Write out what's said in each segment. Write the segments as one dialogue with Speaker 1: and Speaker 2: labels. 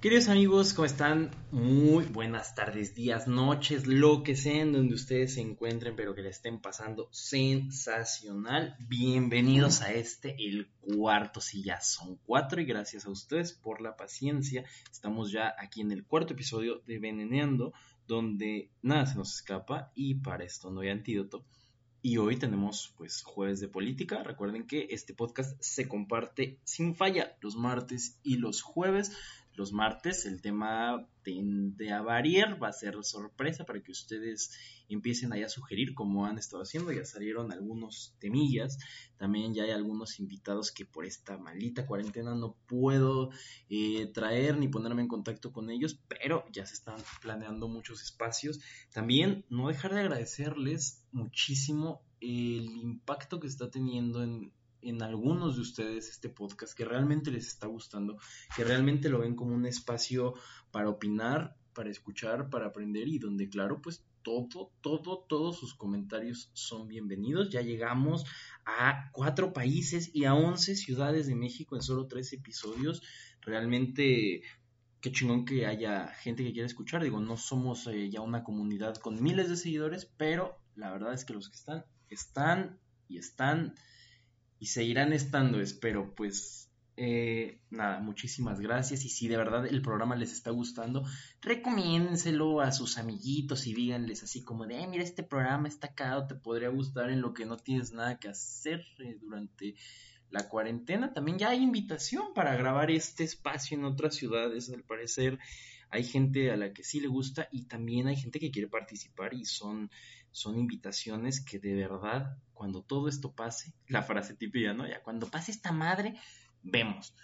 Speaker 1: Queridos amigos, ¿cómo están? Muy buenas tardes, días, noches, lo que sea en donde ustedes se encuentren, pero que le estén pasando sensacional. Bienvenidos a este, el cuarto, si ya son cuatro, y gracias a ustedes por la paciencia. Estamos ya aquí en el cuarto episodio de Veneneando, donde nada se nos escapa y para esto no hay antídoto. Y hoy tenemos pues jueves de política. Recuerden que este podcast se comparte sin falla los martes y los jueves los martes. El tema tiende a variar, va a ser sorpresa para que ustedes empiecen ahí a sugerir como han estado haciendo. Ya salieron algunos temillas. También ya hay algunos invitados que por esta maldita cuarentena no puedo eh, traer ni ponerme en contacto con ellos, pero ya se están planeando muchos espacios. También no dejar de agradecerles muchísimo el impacto que está teniendo en, en algunos de ustedes este podcast, que realmente les está gustando, que realmente lo ven como un espacio para opinar, para escuchar, para aprender y donde, claro, pues todo, todo, todos sus comentarios son bienvenidos. Ya llegamos a cuatro países y a once ciudades de México en solo tres episodios. Realmente, qué chingón que haya gente que quiera escuchar. Digo, no somos eh, ya una comunidad con miles de seguidores, pero la verdad es que los que están, están y están y seguirán estando, espero. Pues eh, nada, muchísimas gracias. Y si de verdad el programa les está gustando, recomiéndenselo a sus amiguitos y díganles así como de, mira, este programa está cagado, te podría gustar en lo que no tienes nada que hacer eh, durante la cuarentena. También ya hay invitación para grabar este espacio en otras ciudades, al parecer. Hay gente a la que sí le gusta y también hay gente que quiere participar y son son invitaciones que de verdad, cuando todo esto pase, la frase típica, ¿no? Ya, cuando pase esta madre, vemos.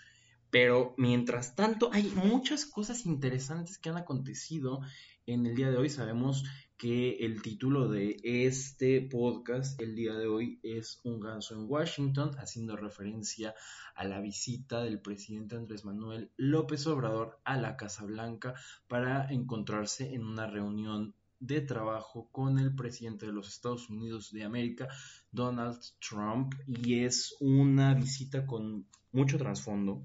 Speaker 1: Pero mientras tanto, hay muchas cosas interesantes que han acontecido en el día de hoy. Sabemos que el título de este podcast el día de hoy es Un ganso en Washington, haciendo referencia a la visita del presidente Andrés Manuel López Obrador a la Casa Blanca para encontrarse en una reunión de trabajo con el presidente de los Estados Unidos de América, Donald Trump, y es una visita con mucho trasfondo,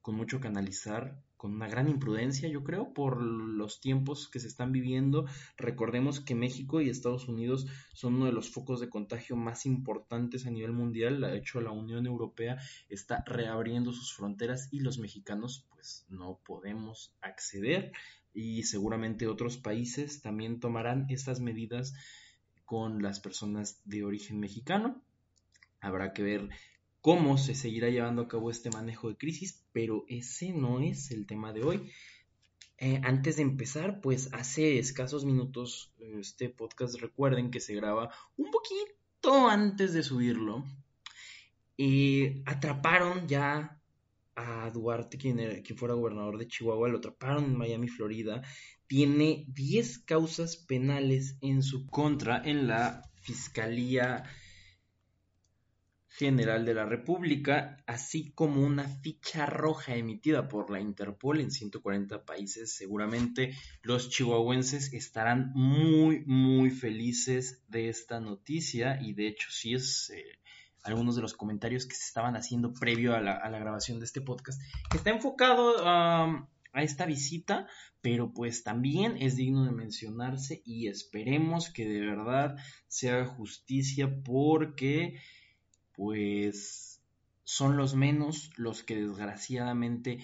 Speaker 1: con mucho canalizar, con una gran imprudencia, yo creo, por los tiempos que se están viviendo. Recordemos que México y Estados Unidos son uno de los focos de contagio más importantes a nivel mundial. De hecho, la Unión Europea está reabriendo sus fronteras y los mexicanos, pues, no podemos acceder y seguramente otros países también tomarán estas medidas con las personas de origen mexicano. Habrá que ver cómo se seguirá llevando a cabo este manejo de crisis, pero ese no es el tema de hoy. Eh, antes de empezar, pues hace escasos minutos este podcast recuerden que se graba un poquito antes de subirlo. atraparon ya a Duarte, quien, quien fuera gobernador de Chihuahua, lo atraparon en Miami, Florida. Tiene 10 causas penales en su contra en la Fiscalía General de la República, así como una ficha roja emitida por la Interpol en 140 países. Seguramente los chihuahuenses estarán muy, muy felices de esta noticia y de hecho sí es... Eh, algunos de los comentarios que se estaban haciendo previo a la, grabación de este podcast, que está enfocado a esta visita, pero pues también es digno de mencionarse y esperemos que de verdad se haga justicia porque pues son los menos los que desgraciadamente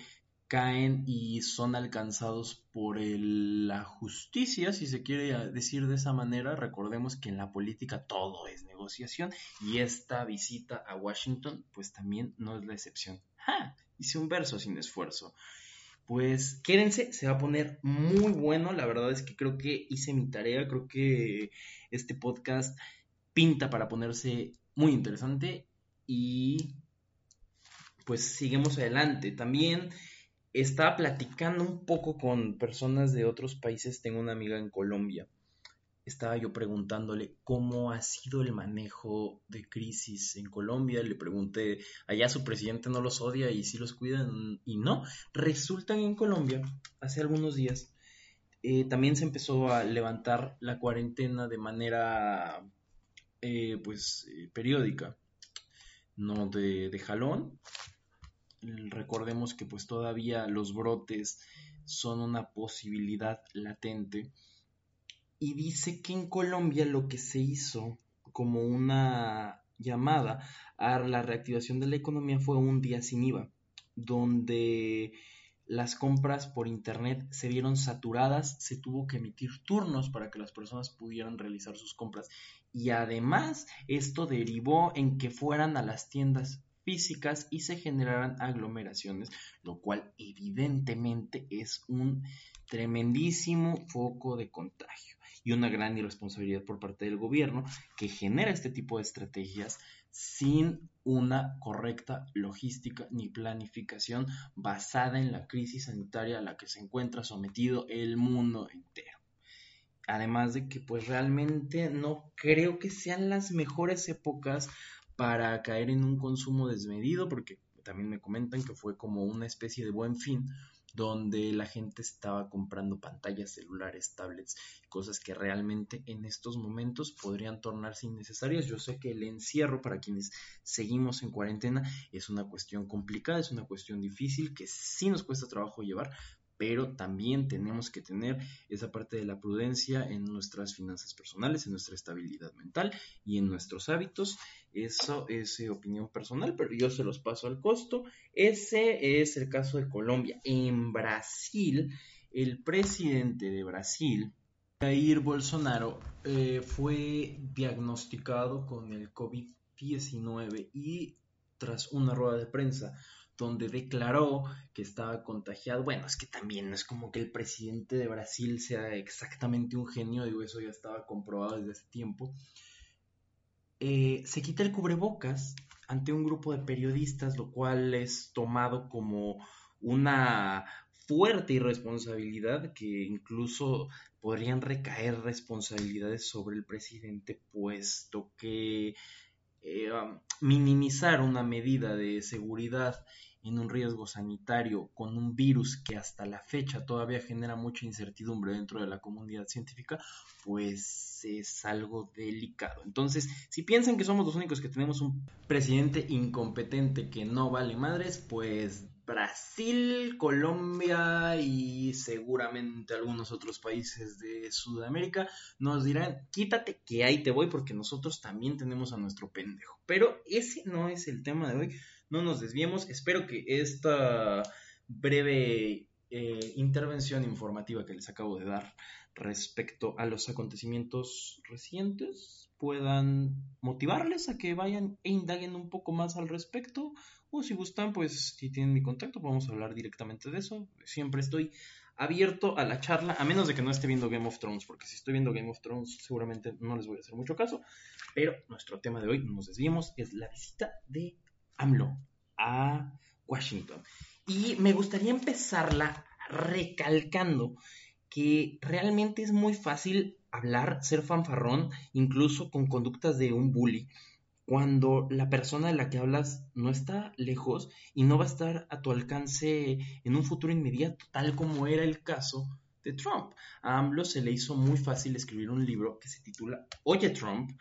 Speaker 1: caen y son alcanzados por la justicia, si se quiere decir de esa manera. Recordemos que en la política todo es negociación y esta visita a Washington pues también no es la excepción. ¡Ja! Hice un verso sin esfuerzo. Pues quédense, se va a poner muy bueno. La verdad es que creo que hice mi tarea, creo que este podcast pinta para ponerse muy interesante y pues seguimos adelante. También estaba platicando un poco con personas de otros países, tengo una amiga en Colombia, estaba yo preguntándole cómo ha sido el manejo de crisis en Colombia, le pregunté, allá su presidente no los odia y sí los cuidan y no, resulta en Colombia, hace algunos días, eh, también se empezó a levantar la cuarentena de manera eh, pues eh, periódica, no de, de jalón. Recordemos que pues todavía los brotes son una posibilidad latente. Y dice que en Colombia lo que se hizo como una llamada a la reactivación de la economía fue un día sin IVA, donde las compras por internet se vieron saturadas, se tuvo que emitir turnos para que las personas pudieran realizar sus compras. Y además esto derivó en que fueran a las tiendas físicas y se generaran aglomeraciones, lo cual evidentemente es un tremendísimo foco de contagio y una gran irresponsabilidad por parte del gobierno que genera este tipo de estrategias sin una correcta logística ni planificación basada en la crisis sanitaria a la que se encuentra sometido el mundo entero. Además de que pues realmente no creo que sean las mejores épocas para caer en un consumo desmedido, porque también me comentan que fue como una especie de buen fin, donde la gente estaba comprando pantallas celulares, tablets, cosas que realmente en estos momentos podrían tornarse innecesarias. Yo sé que el encierro para quienes seguimos en cuarentena es una cuestión complicada, es una cuestión difícil que sí nos cuesta trabajo llevar, pero también tenemos que tener esa parte de la prudencia en nuestras finanzas personales, en nuestra estabilidad mental y en nuestros hábitos. Eso es eh, opinión personal, pero yo se los paso al costo. Ese es el caso de Colombia. En Brasil, el presidente de Brasil, Jair Bolsonaro, eh, fue diagnosticado con el COVID-19 y tras una rueda de prensa donde declaró que estaba contagiado. Bueno, es que también no es como que el presidente de Brasil sea exactamente un genio, digo, eso ya estaba comprobado desde hace tiempo. Eh, se quita el cubrebocas ante un grupo de periodistas, lo cual es tomado como una fuerte irresponsabilidad que incluso podrían recaer responsabilidades sobre el presidente, puesto que eh, minimizar una medida de seguridad en un riesgo sanitario con un virus que hasta la fecha todavía genera mucha incertidumbre dentro de la comunidad científica, pues es algo delicado. Entonces, si piensan que somos los únicos que tenemos un presidente incompetente que no vale madres, pues Brasil, Colombia y seguramente algunos otros países de Sudamérica nos dirán, quítate que ahí te voy porque nosotros también tenemos a nuestro pendejo. Pero ese no es el tema de hoy no nos desviemos. Espero que esta breve eh, intervención informativa que les acabo de dar respecto a los acontecimientos recientes puedan motivarles a que vayan e indaguen un poco más al respecto. O si gustan, pues si tienen mi contacto, podemos hablar directamente de eso. Siempre estoy abierto a la charla, a menos de que no esté viendo Game of Thrones, porque si estoy viendo Game of Thrones seguramente no les voy a hacer mucho caso. Pero nuestro tema de hoy, no nos desviemos, es la visita de AMLO a Washington. Y me gustaría empezarla recalcando que realmente es muy fácil hablar, ser fanfarrón, incluso con conductas de un bully, cuando la persona de la que hablas no está lejos y no va a estar a tu alcance en un futuro inmediato, tal como era el caso de Trump. A AMLO se le hizo muy fácil escribir un libro que se titula Oye Trump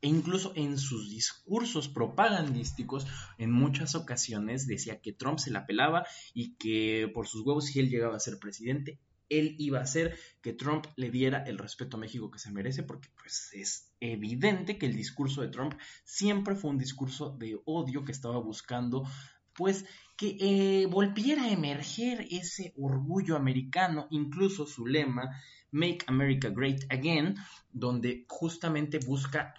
Speaker 1: e incluso en sus discursos propagandísticos, en muchas ocasiones decía que Trump se la pelaba y que por sus huevos, si él llegaba a ser presidente, él iba a hacer que Trump le diera el respeto a México que se merece, porque pues es evidente que el discurso de Trump siempre fue un discurso de odio que estaba buscando pues que eh, volviera a emerger ese orgullo americano, incluso su lema Make America Great Again, donde justamente busca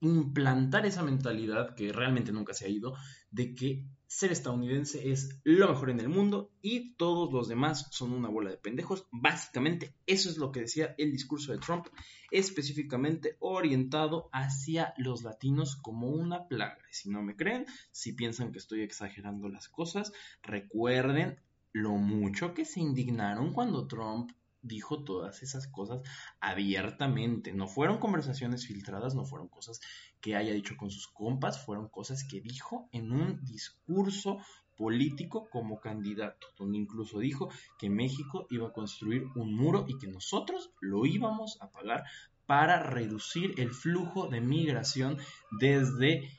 Speaker 1: reimplantar esa mentalidad que realmente nunca se ha ido, de que ser estadounidense es lo mejor en el mundo y todos los demás son una bola de pendejos. Básicamente, eso es lo que decía el discurso de Trump, específicamente orientado hacia los latinos como una plaga. Si no me creen, si piensan que estoy exagerando las cosas, recuerden lo mucho que se indignaron cuando Trump dijo todas esas cosas abiertamente. No fueron conversaciones filtradas, no fueron cosas que haya dicho con sus compas, fueron cosas que dijo en un discurso político como candidato, donde incluso dijo que México iba a construir un muro y que nosotros lo íbamos a pagar para reducir el flujo de migración desde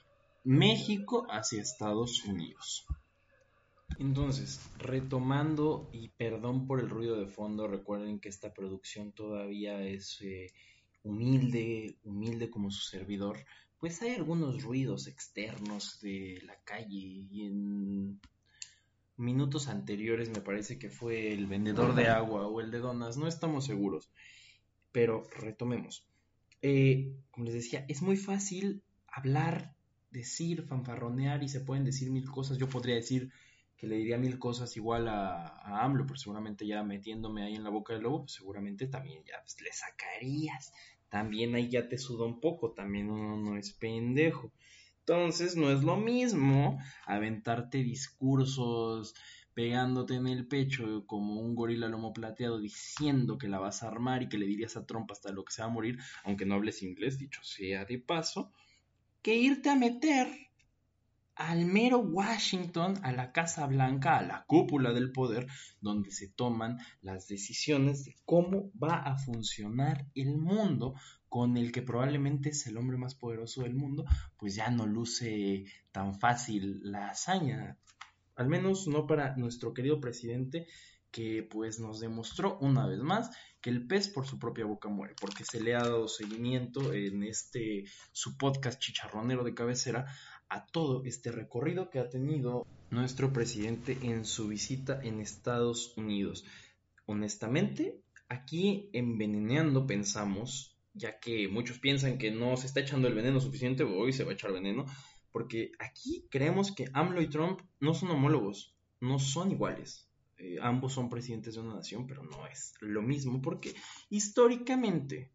Speaker 1: México hacia Estados Unidos. Entonces, retomando y perdón por el ruido de fondo, recuerden que esta producción todavía es eh, humilde, humilde como su servidor, pues hay algunos ruidos externos de la calle y en minutos anteriores me parece que fue el vendedor de agua o el de donas, no estamos seguros, pero retomemos. Eh, como les decía, es muy fácil hablar, decir, fanfarronear y se pueden decir mil cosas. Yo podría decir que le diría mil cosas igual a, a AMLO, pero seguramente ya metiéndome ahí en la boca del lobo, pues seguramente también ya pues, le sacarías. También ahí ya te suda un poco, también uno no es pendejo. Entonces no es lo mismo aventarte discursos pegándote en el pecho como un gorila lomo plateado diciendo que la vas a armar y que le dirías a Trump hasta lo que se va a morir, aunque no hables inglés, dicho sea de paso, que irte a meter al mero Washington, a la Casa Blanca, a la cúpula del poder, donde se toman las decisiones de cómo va a funcionar el mundo con el que probablemente es el hombre más poderoso del mundo, pues ya no luce tan fácil la hazaña, al menos no para nuestro querido presidente, que pues nos demostró una vez más que el pez por su propia boca muere, porque se le ha dado seguimiento en este su podcast chicharronero de cabecera a todo este recorrido que ha tenido nuestro presidente en su visita en Estados Unidos. Honestamente, aquí enveneneando pensamos, ya que muchos piensan que no se está echando el veneno suficiente, hoy se va a echar veneno, porque aquí creemos que AMLO y Trump no son homólogos, no son iguales. Eh, ambos son presidentes de una nación, pero no es lo mismo, porque históricamente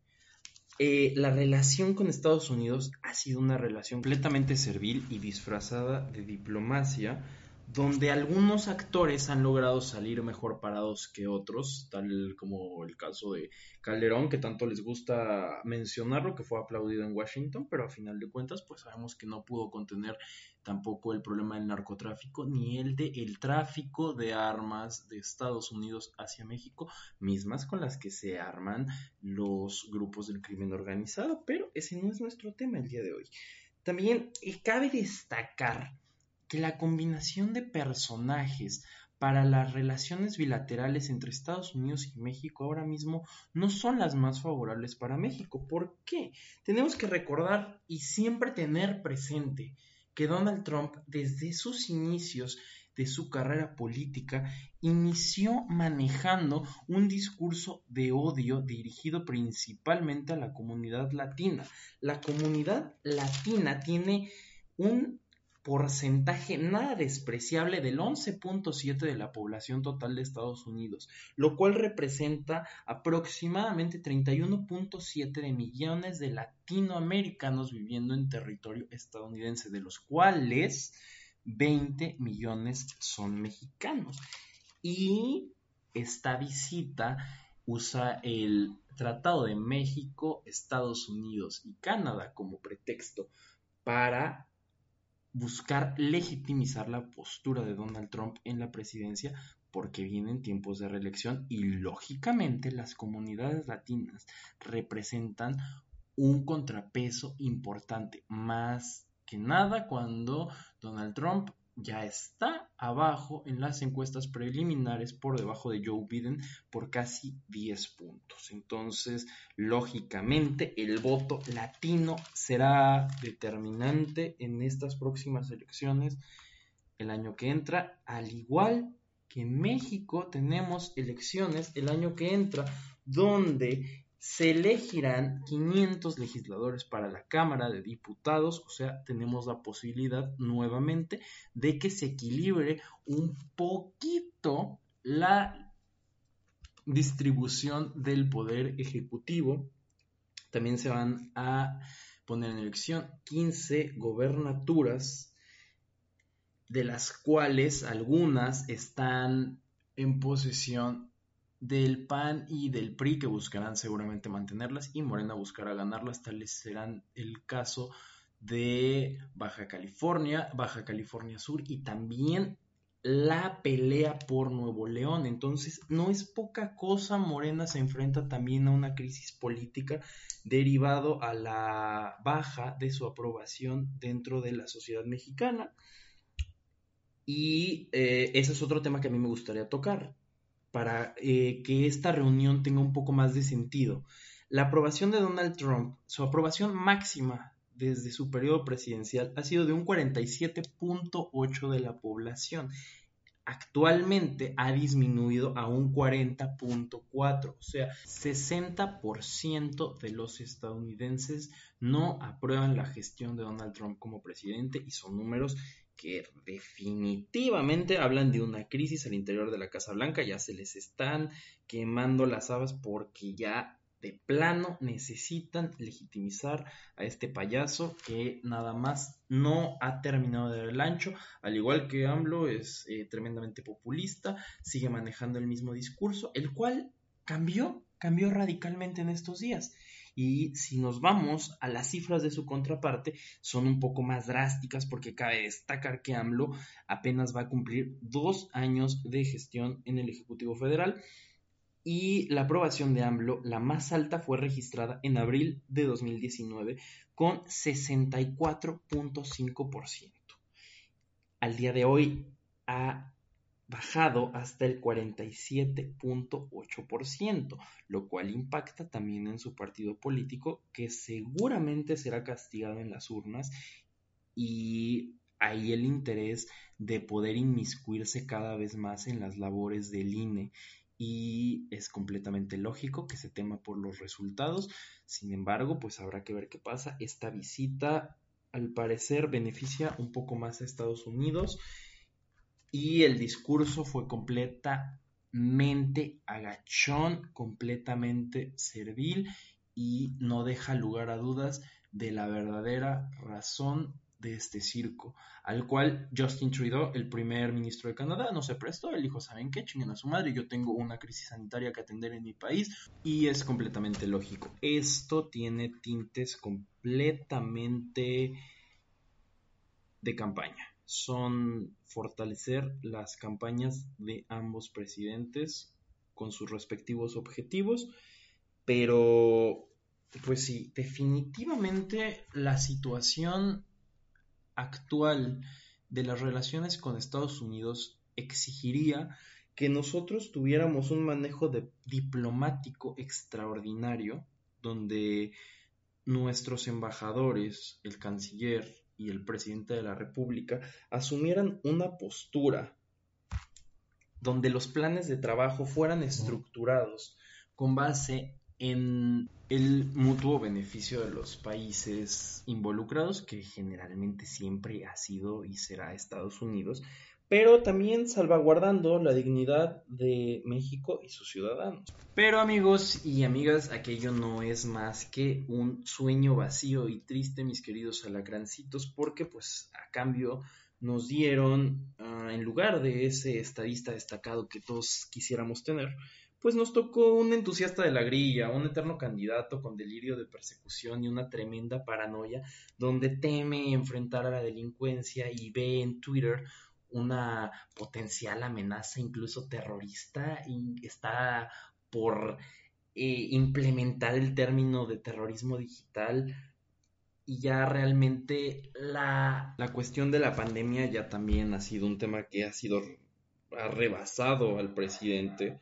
Speaker 1: eh, la relación con Estados Unidos ha sido una relación completamente servil y disfrazada de diplomacia, donde algunos actores han logrado salir mejor parados que otros, tal como el caso de Calderón, que tanto les gusta mencionarlo, que fue aplaudido en Washington, pero a final de cuentas, pues sabemos que no pudo contener tampoco el problema del narcotráfico ni el de el tráfico de armas de Estados Unidos hacia México, mismas con las que se arman los grupos del crimen organizado, pero ese no es nuestro tema el día de hoy. También cabe destacar que la combinación de personajes para las relaciones bilaterales entre Estados Unidos y México ahora mismo no son las más favorables para México. ¿Por qué? Tenemos que recordar y siempre tener presente que Donald Trump desde sus inicios de su carrera política inició manejando un discurso de odio dirigido principalmente a la comunidad latina. La comunidad latina tiene un porcentaje nada despreciable del 11.7 de la población total de Estados Unidos, lo cual representa aproximadamente 31.7 de millones de latinoamericanos viviendo en territorio estadounidense, de los cuales 20 millones son mexicanos. Y esta visita usa el Tratado de México, Estados Unidos y Canadá como pretexto para buscar legitimizar la postura de Donald Trump en la presidencia porque vienen tiempos de reelección y lógicamente las comunidades latinas representan un contrapeso importante, más que nada cuando Donald Trump ya está abajo en las encuestas preliminares por debajo de Joe Biden por casi 10 puntos. Entonces, lógicamente, el voto latino será determinante en estas próximas elecciones el año que entra, al igual que en México tenemos elecciones el año que entra, donde se elegirán 500 legisladores para la Cámara de Diputados, o sea, tenemos la posibilidad nuevamente de que se equilibre un poquito la distribución del poder ejecutivo. También se van a poner en elección 15 gobernaturas, de las cuales algunas están en posesión del PAN y del PRI que buscarán seguramente mantenerlas y Morena buscará ganarlas, tales serán el caso de Baja California, Baja California Sur y también la pelea por Nuevo León. Entonces, no es poca cosa, Morena se enfrenta también a una crisis política derivado a la baja de su aprobación dentro de la sociedad mexicana. Y eh, ese es otro tema que a mí me gustaría tocar para eh, que esta reunión tenga un poco más de sentido. La aprobación de Donald Trump, su aprobación máxima desde su periodo presidencial ha sido de un 47.8 de la población. Actualmente ha disminuido a un 40.4, o sea, 60% de los estadounidenses no aprueban la gestión de Donald Trump como presidente y son números que definitivamente hablan de una crisis al interior de la Casa Blanca, ya se les están quemando las habas porque ya de plano necesitan legitimizar a este payaso que nada más no ha terminado de dar el ancho, al igual que AMLO es eh, tremendamente populista, sigue manejando el mismo discurso, el cual cambió, cambió radicalmente en estos días. Y si nos vamos a las cifras de su contraparte, son un poco más drásticas porque cabe destacar que AMLO apenas va a cumplir dos años de gestión en el Ejecutivo Federal y la aprobación de AMLO, la más alta, fue registrada en abril de 2019 con 64.5%. Al día de hoy ha bajado hasta el 47.8%, lo cual impacta también en su partido político, que seguramente será castigado en las urnas y ahí el interés de poder inmiscuirse cada vez más en las labores del INE y es completamente lógico que se tema por los resultados. Sin embargo, pues habrá que ver qué pasa. Esta visita al parecer beneficia un poco más a Estados Unidos y el discurso fue completamente agachón, completamente servil y no deja lugar a dudas de la verdadera razón de este circo, al cual Justin Trudeau, el primer ministro de Canadá, no se prestó. Él dijo, ¿saben qué? Chinguen a su madre, yo tengo una crisis sanitaria que atender en mi país y es completamente lógico. Esto tiene tintes completamente de campaña son fortalecer las campañas de ambos presidentes con sus respectivos objetivos, pero pues sí, definitivamente la situación actual de las relaciones con Estados Unidos exigiría que nosotros tuviéramos un manejo diplomático extraordinario donde nuestros embajadores, el canciller, y el presidente de la República asumieran una postura donde los planes de trabajo fueran estructurados con base en el mutuo beneficio de los países involucrados, que generalmente siempre ha sido y será Estados Unidos, pero también salvaguardando la dignidad de México y sus ciudadanos. Pero amigos y amigas, aquello no es más que un sueño vacío y triste, mis queridos alacrancitos, porque pues a cambio nos dieron, ah, en lugar de ese estadista destacado que todos quisiéramos tener, pues nos tocó un entusiasta de la grilla, un eterno candidato con delirio de persecución y una tremenda paranoia, donde teme enfrentar a la delincuencia y ve en Twitter una potencial amenaza incluso terrorista y está por eh, implementar el término de terrorismo digital. Y ya realmente la, la, cuestión de la pandemia ya también ha sido un tema que ha sido ha rebasado al presidente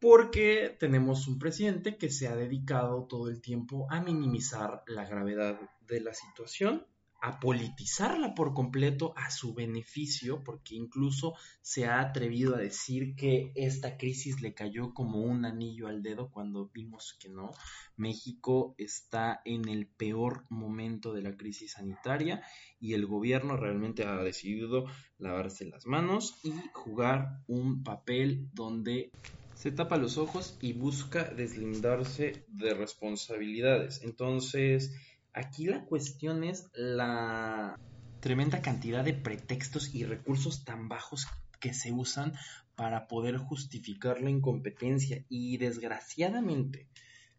Speaker 1: porque tenemos un presidente que se ha dedicado todo el tiempo a minimizar la gravedad de la situación a politizarla por completo a su beneficio, porque incluso se ha atrevido a decir que esta crisis le cayó como un anillo al dedo cuando vimos que no. México está en el peor momento de la crisis sanitaria y el gobierno realmente ha decidido lavarse las manos y jugar un papel donde se tapa los ojos y busca deslindarse de responsabilidades. Entonces, Aquí la cuestión es la tremenda cantidad de pretextos y recursos tan bajos que se usan para poder justificar la incompetencia. Y desgraciadamente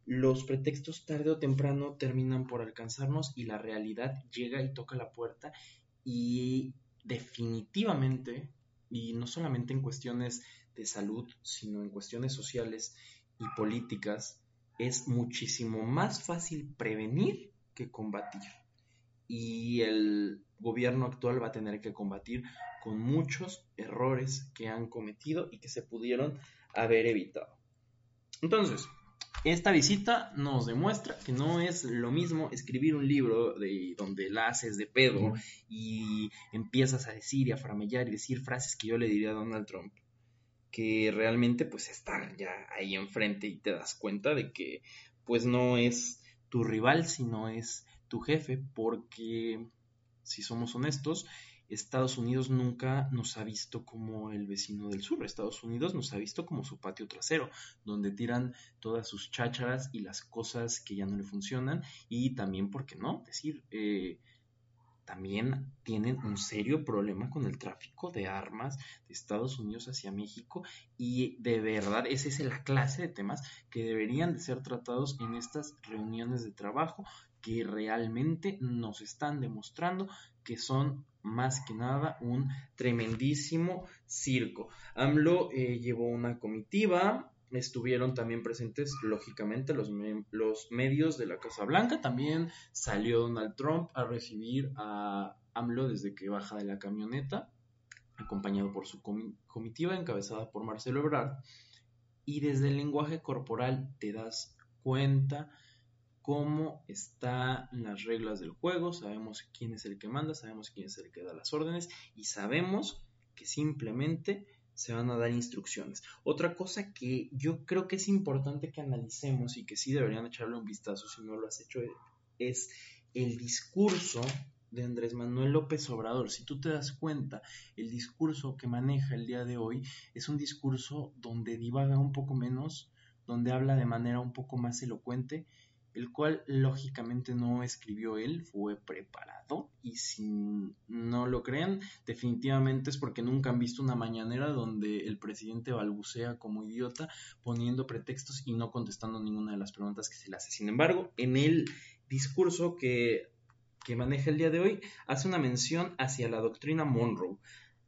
Speaker 1: los pretextos tarde o temprano terminan por alcanzarnos y la realidad llega y toca la puerta. Y definitivamente y no solamente en cuestiones de salud sino en cuestiones sociales y políticas es muchísimo más fácil prevenir que combatir. Y el gobierno actual va a tener que combatir con muchos errores que han cometido y que se pudieron haber evitado. Entonces, esta visita nos demuestra que no es lo mismo escribir un libro de donde la haces de pedo y empiezas a decir y a framellar y decir frases que yo le diría a Donald Trump, que realmente pues estar ya ahí enfrente y te das cuenta de que pues no es tu rival, sino es tu jefe, porque si somos honestos, Estados Unidos nunca nos ha visto como el vecino del sur. Estados Unidos nos ha visto como su patio trasero, donde tiran todas sus chácharas y las cosas que ya no le funcionan. Y también, ¿por qué no? Decir, eh, también tienen un serio problema con el tráfico de armas de Estados Unidos hacia México y de verdad esa es la clase de temas que deberían de ser tratados en estas reuniones de trabajo que realmente nos están demostrando que son más que nada un tremendísimo circo. AMLO eh, llevó una comitiva estuvieron también presentes, lógicamente, los, los medios de la Casa Blanca. También salió Donald Trump a recibir a AMLO desde que baja de la camioneta, acompañado por su comitiva encabezada por Marcelo Ebrard. Y desde el lenguaje corporal te das cuenta cómo están las reglas del juego, sabemos quién es el que manda, sabemos quién es el que da las órdenes y sabemos que simplemente se van a dar instrucciones. Otra cosa que yo creo que es importante que analicemos y que sí deberían echarle un vistazo si no lo has hecho es el discurso de Andrés Manuel López Obrador. Si tú te das cuenta, el discurso que maneja el día de hoy es un discurso donde divaga un poco menos, donde habla de manera un poco más elocuente el cual lógicamente no escribió él, fue preparado y si no lo creen, definitivamente es porque nunca han visto una mañanera donde el presidente balbucea como idiota poniendo pretextos y no contestando ninguna de las preguntas que se le hace. Sin embargo, en el discurso que, maneja el día de hoy, hace una mención hacia la doctrina Monroe,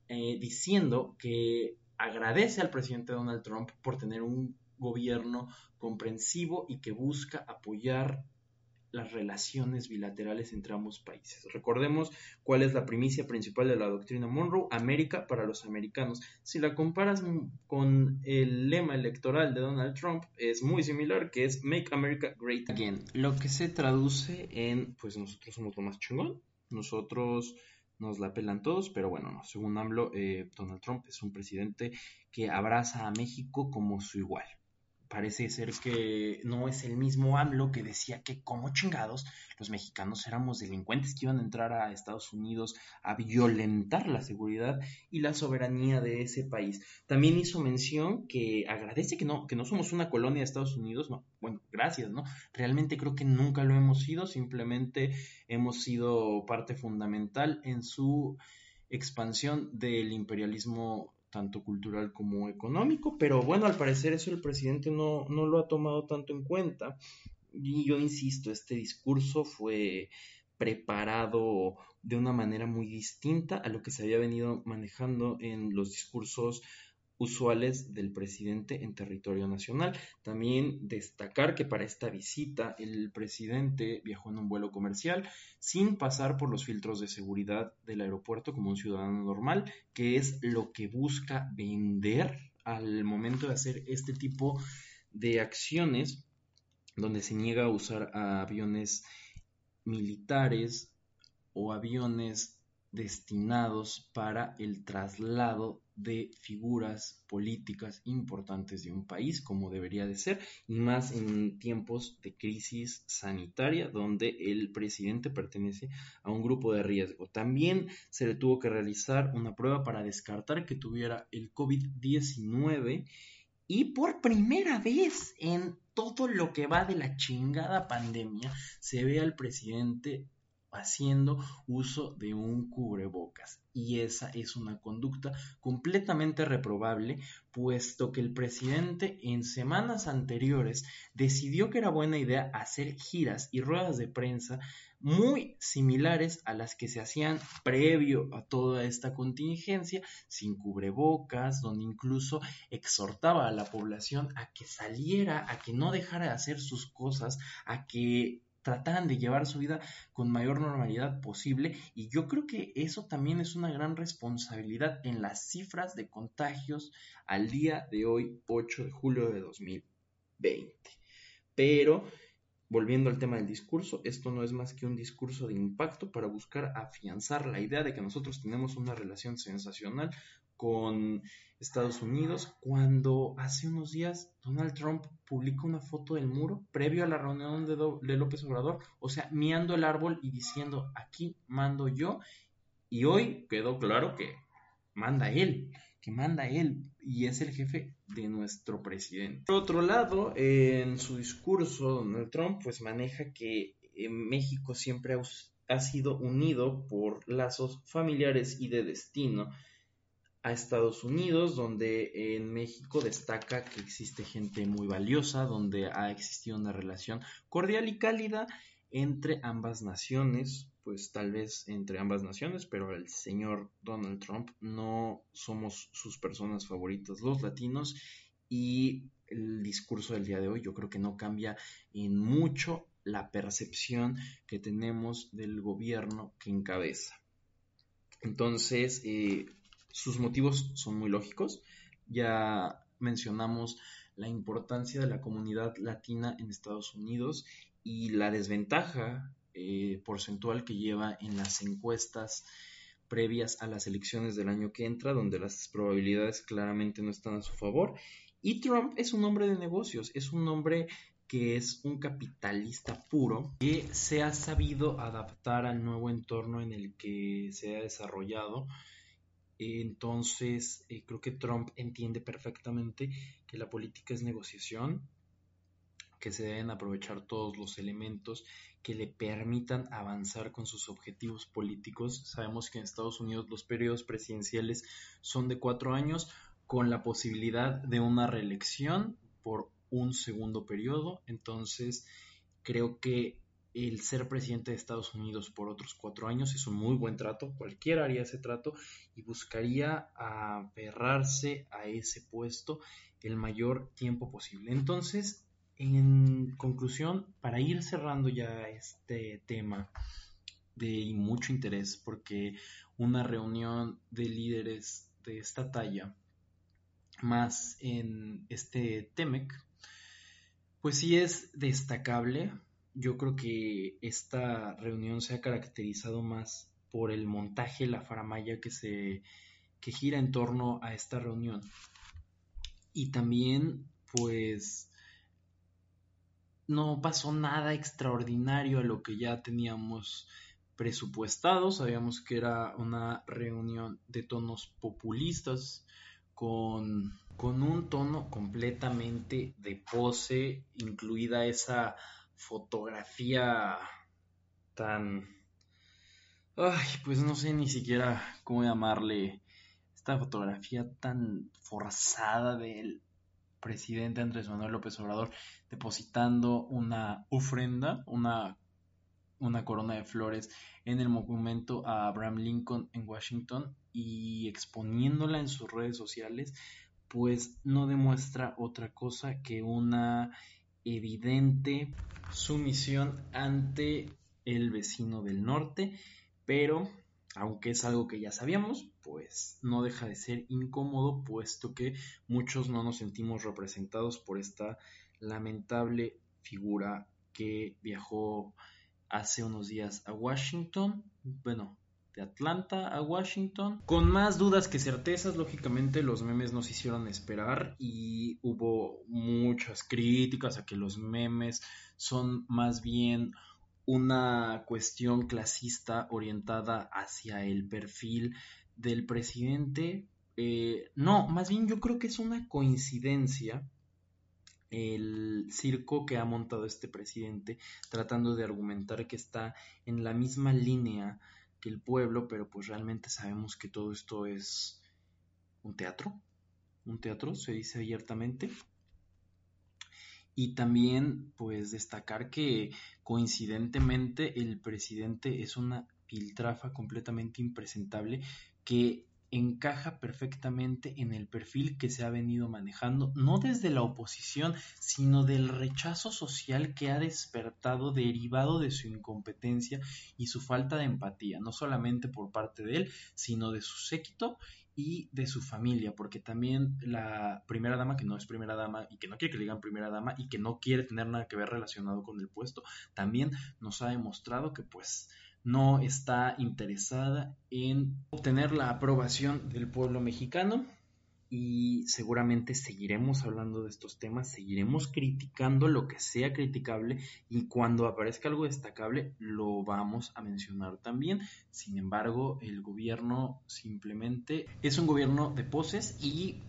Speaker 1: eh, diciendo que agradece al presidente Donald Trump por tener un gobierno comprensivo y que busca apoyar las relaciones bilaterales entre ambos países. Recordemos cuál es la primicia principal de la doctrina Monroe, América para los americanos. Si la comparas con el lema electoral de Donald Trump, es muy similar, que es Make America Great Again, lo que se traduce en, pues nosotros somos lo más chingón, nosotros nos la pelan todos, pero bueno, no, según AMLO, eh, Donald Trump es un presidente que abraza a México como su igual parece ser que no es el mismo AMLO que decía que como chingados los mexicanos éramos delincuentes que iban a entrar a Estados Unidos a violentar la seguridad y la soberanía de ese país. También hizo mención que agradece que no, que no somos una colonia de Estados Unidos, no, bueno, gracias, ¿no? Realmente creo que nunca lo hemos sido, simplemente hemos sido parte fundamental en su expansión del imperialismo tanto cultural como económico, pero bueno, al parecer eso el presidente no, no lo ha tomado tanto en cuenta. Y yo insisto, este discurso fue preparado de una manera muy distinta a lo que se había venido manejando en los discursos usuales del presidente en territorio nacional. También destacar que para esta visita el presidente viajó en un vuelo comercial sin pasar por los filtros de seguridad del aeropuerto como un ciudadano normal, que es lo que busca vender al momento de hacer este tipo de acciones donde se niega a usar aviones militares o aviones destinados para el traslado de figuras políticas importantes de un país, como debería de ser, y más en tiempos de crisis sanitaria, donde el presidente pertenece a un grupo de riesgo. También se le tuvo que realizar una prueba para descartar que tuviera el COVID-19 y por primera vez en todo lo que va de la chingada pandemia, se ve al presidente haciendo uso de un cubrebocas. Y esa es una conducta completamente reprobable, puesto que el presidente en semanas anteriores decidió que era buena idea hacer giras y ruedas de prensa muy similares a las que se hacían previo a toda esta contingencia, sin cubrebocas, donde incluso exhortaba a la población a que saliera, a que no dejara de hacer sus cosas, a que trataran de llevar su vida con mayor normalidad posible y yo creo que eso también es una gran responsabilidad en las cifras de contagios al día de hoy, 8 de julio de 2020. Pero Volviendo al tema del discurso, esto no es más que un discurso de impacto para buscar afianzar la idea de que nosotros tenemos una relación sensacional con Estados Unidos cuando hace unos días Donald Trump publica una foto del muro previo a la reunión de, López Obrador, o sea, miando el árbol y diciendo aquí mando yo y hoy quedó claro que manda él, que manda él y es el jefe de nuestro presidente. Por otro lado, en su discurso Donald Trump pues maneja que México siempre ha sido unido por lazos familiares y de destino a Estados Unidos, donde en México destaca que existe gente muy valiosa, donde ha existido una relación cordial y cálida entre ambas naciones, pues tal vez entre ambas naciones, pero el señor Donald Trump no somos sus personas favoritas los latinos y el discurso del día de hoy yo creo que no cambia en mucho la percepción que tenemos del gobierno que encabeza. Entonces, eh, sus motivos son muy lógicos. Ya mencionamos la importancia de la comunidad latina en Estados Unidos y la desventaja eh, porcentual que lleva en las encuestas previas a las elecciones del año que entra, donde las probabilidades claramente no están a su favor. Y Trump es un hombre de negocios, es un hombre que es un capitalista puro, que se ha sabido adaptar al nuevo entorno en el que se ha desarrollado entonces, eh, creo que Trump entiende perfectamente que la política es negociación, que se deben aprovechar todos los elementos que le permitan avanzar con sus objetivos políticos. Sabemos que en Estados Unidos los periodos presidenciales son de cuatro años con la posibilidad de una reelección por un segundo periodo. Entonces, creo que el ser presidente de Estados Unidos por otros cuatro años es un muy buen trato, cualquiera haría ese trato y buscaría aferrarse a ese puesto el mayor tiempo posible. Entonces, en conclusión, para ir cerrando ya este tema de mucho interés, porque una reunión de líderes de esta talla, más en este TEMEC, pues sí es destacable yo creo que esta reunión se ha caracterizado más por el montaje, la faramaya que se que gira en torno a esta reunión. Y también, pues, no pasó nada extraordinario a lo que ya teníamos presupuestado. Sabíamos que era una reunión de tonos populistas, con, con un tono completamente de pose, incluida esa fotografía tan... Ay, pues no sé ni siquiera cómo llamarle esta fotografía tan forzada del presidente Andrés Manuel López Obrador depositando una ofrenda, una, una corona de flores en el monumento a Abraham Lincoln en Washington y exponiéndola en sus redes sociales, pues no demuestra otra cosa que una evidente sumisión ante el vecino del norte, pero aunque es algo que ya sabíamos, pues no deja de ser incómodo, puesto que muchos no nos sentimos representados por esta lamentable figura que viajó hace unos días a Washington, bueno, de Atlanta a Washington. Con más dudas que certezas, lógicamente los memes nos hicieron esperar y hubo muchas críticas a que los memes son más bien una cuestión clasista orientada hacia el perfil del presidente. Eh, no, más bien yo creo que es una coincidencia el circo que ha montado este presidente tratando de argumentar que está en la misma línea que el pueblo, pero pues realmente sabemos que todo esto es un teatro, un teatro, se dice abiertamente. Y también pues destacar que coincidentemente el presidente es una piltrafa completamente impresentable que encaja perfectamente en el perfil que se ha venido manejando, no desde la oposición, sino del rechazo social que ha despertado derivado de su incompetencia y su falta de empatía, no solamente por parte de él, sino de su séquito y de su familia, porque también la primera dama, que no es primera dama y que no quiere que le digan primera dama y que no quiere tener nada que ver relacionado con el puesto, también nos ha demostrado que pues no está interesada en obtener la aprobación del pueblo mexicano y seguramente seguiremos hablando de estos temas, seguiremos criticando lo que sea criticable y cuando aparezca algo destacable lo vamos a mencionar también. Sin embargo, el gobierno simplemente es un gobierno de poses y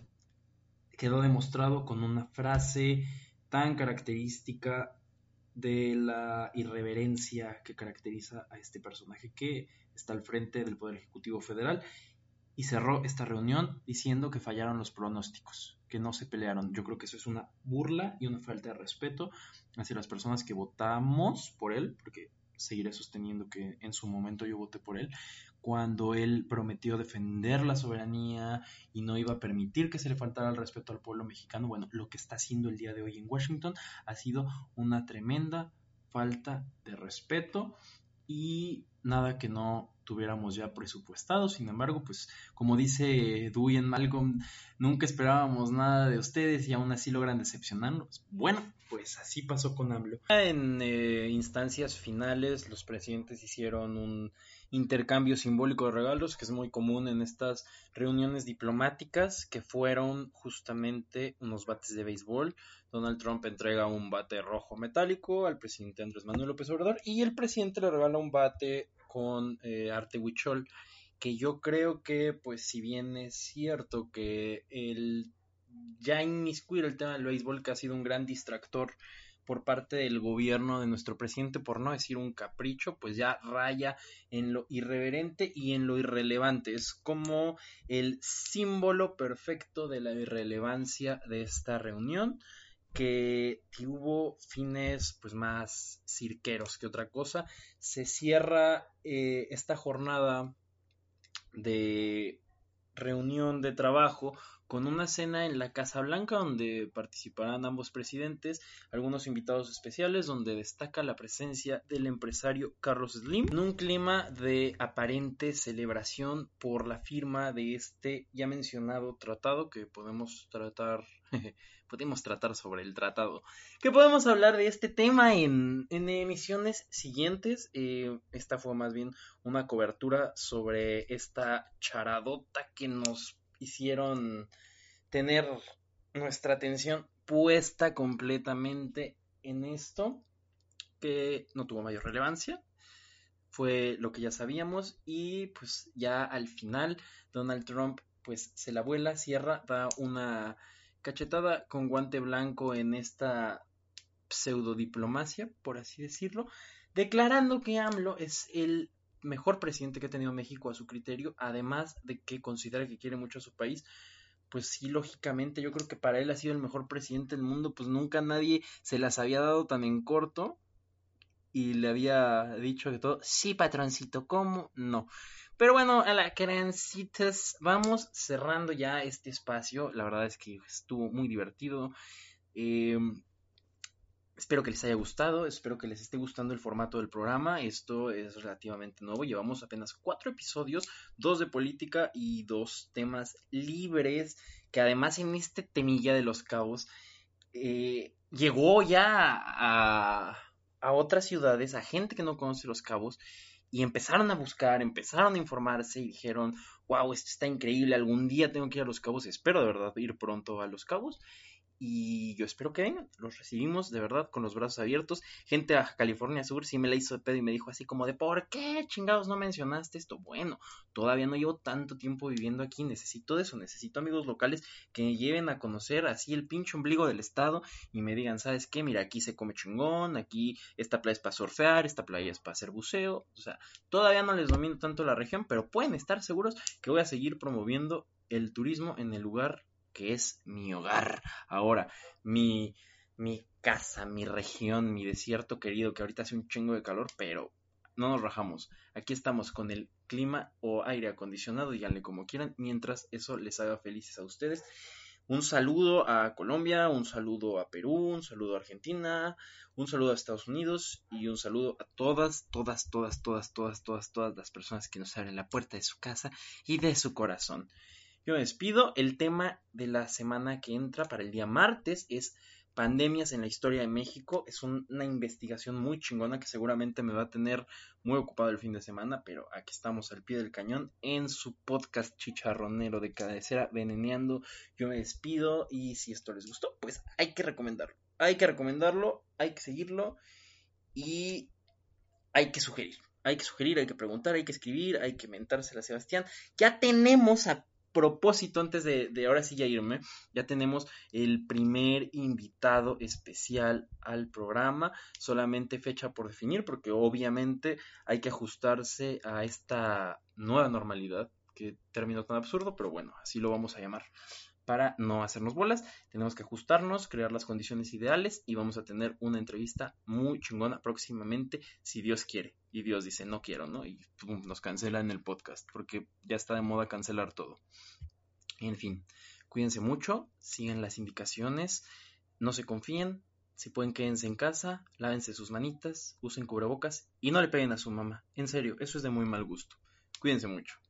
Speaker 1: quedó demostrado con una frase tan característica de la irreverencia que caracteriza a este personaje que está al frente del Poder Ejecutivo Federal y cerró esta reunión diciendo que fallaron los pronósticos, que no se pelearon. Yo creo que eso es una burla y una falta de respeto hacia las personas que votamos por él, porque seguiré sosteniendo que en su momento yo voté por él, cuando él prometió defender la soberanía y no iba a permitir que se le faltara el respeto al pueblo mexicano. Bueno, lo que está haciendo el día de hoy en Washington ha sido una tremenda falta de respeto y nada que no tuviéramos ya presupuestado. Sin embargo, pues como dice Dewey en Malcolm, nunca esperábamos nada de ustedes y aún así logran decepcionarnos. Bueno, pues así pasó con AMLO. En eh, instancias finales, los presidentes hicieron un intercambio simbólico de regalos, que es muy común en estas reuniones diplomáticas, que fueron justamente unos bates de béisbol. Donald Trump entrega un bate rojo metálico al presidente Andrés Manuel López Obrador y el presidente le regala un bate con eh, arte huichol, que yo creo que, pues si bien es cierto que el ya inmiscuir el tema del béisbol, que ha sido un gran distractor por parte del gobierno de nuestro presidente, por no decir un capricho, pues ya raya en lo irreverente y en lo irrelevante. Es como el símbolo perfecto de la irrelevancia de esta reunión que tuvo fines pues más cirqueros que otra cosa. Se cierra eh, esta jornada de reunión de trabajo con una cena en la Casa Blanca donde participarán ambos presidentes, algunos invitados especiales donde destaca la presencia del empresario Carlos Slim, en un clima de aparente celebración por la firma de este ya mencionado tratado que podemos tratar podemos tratar sobre el tratado. Que podemos hablar de este tema en, emisiones siguientes. Eh, esta fue más bien una cobertura sobre esta charadota que nos hicieron tener nuestra atención puesta completamente en esto, que no tuvo mayor relevancia, fue lo que ya sabíamos y pues ya al final Donald Trump pues se la vuela, cierra, da una cachetada con guante blanco en esta pseudodiplomacia, por así decirlo, declarando que AMLO es el mejor presidente que ha tenido México a su criterio, además de que considera que quiere mucho a su país, pues sí, lógicamente yo creo que para él ha sido el mejor presidente del mundo, pues nunca nadie se las había dado tan en corto y le había dicho que todo, sí, patroncito, ¿cómo? No. Pero bueno, a la creancitas, vamos cerrando ya este espacio. La verdad es que estuvo muy divertido. Eh, Espero que les haya gustado, espero que les esté gustando el formato del programa. Esto es relativamente nuevo, llevamos apenas cuatro episodios, dos de política y dos temas libres, que además en este temilla de los cabos eh, llegó ya a, a otras ciudades, a gente que no conoce los cabos, y empezaron a buscar, empezaron a informarse y dijeron, wow, esto está increíble, algún día tengo que ir a los cabos, espero de verdad ir pronto a los cabos y yo espero que vengan. Los recibimos de verdad con los brazos abiertos. Gente a California Sur sí me la hizo de pedo y me dijo así como de ¿por qué chingados no mencionaste esto? Bueno, todavía no llevo tanto tiempo viviendo aquí, necesito eso, necesito amigos locales que me lleven a conocer así el pinche ombligo del estado y me digan, ¿sabes qué? Mira, aquí se come chingón, aquí esta playa es para surfear, esta playa es para hacer buceo. O sea, todavía no les domino tanto la región, pero pueden estar seguros que voy a seguir promoviendo el turismo en el lugar que es mi hogar. Ahora, mi, mi casa, mi región, mi desierto querido, que ahorita hace un chingo de calor, pero no nos rajamos. Aquí estamos con el clima o aire acondicionado, díganle como quieran, mientras eso les haga felices a ustedes. Un saludo a Colombia, un saludo a Perú, un saludo a Argentina, un saludo a Estados Unidos y un saludo a todas, todas, todas, todas, todas, todas, todas las personas que nos abren la puerta de su casa y de su corazón. Yo me despido. El tema de la semana que entra para el día martes es pandemias en la historia de México. Es una investigación muy chingona que seguramente me va a tener muy ocupado el fin de semana, pero aquí estamos al pie del cañón en su podcast chicharronero de cabecera, veneneando. Yo me despido y si esto les gustó, pues hay que recomendarlo. Hay que recomendarlo, hay que seguirlo y hay que sugerir. Hay que sugerir, hay que preguntar, hay que escribir, hay que mentársela a Sebastián. Ya tenemos a propósito, antes de, ahora sí ya irme, ya tenemos el primer invitado especial al programa, solamente fecha por definir, porque obviamente hay que ajustarse a esta nueva normalidad, que término tan absurdo, pero bueno, así lo vamos a llamar para no hacernos bolas. Tenemos que ajustarnos, crear las condiciones ideales y vamos a tener una entrevista muy chingona próximamente, si Dios quiere. Y Dios dice, no quiero, ¿no? Y nos cancela en el podcast, porque ya está de moda cancelar todo. En fin, cuídense mucho, sigan las indicaciones, no se confíen, si pueden quédense en casa, lávense sus manitas, usen cubrebocas y no le peguen a su mamá. En serio, eso es de muy mal gusto. Cuídense mucho.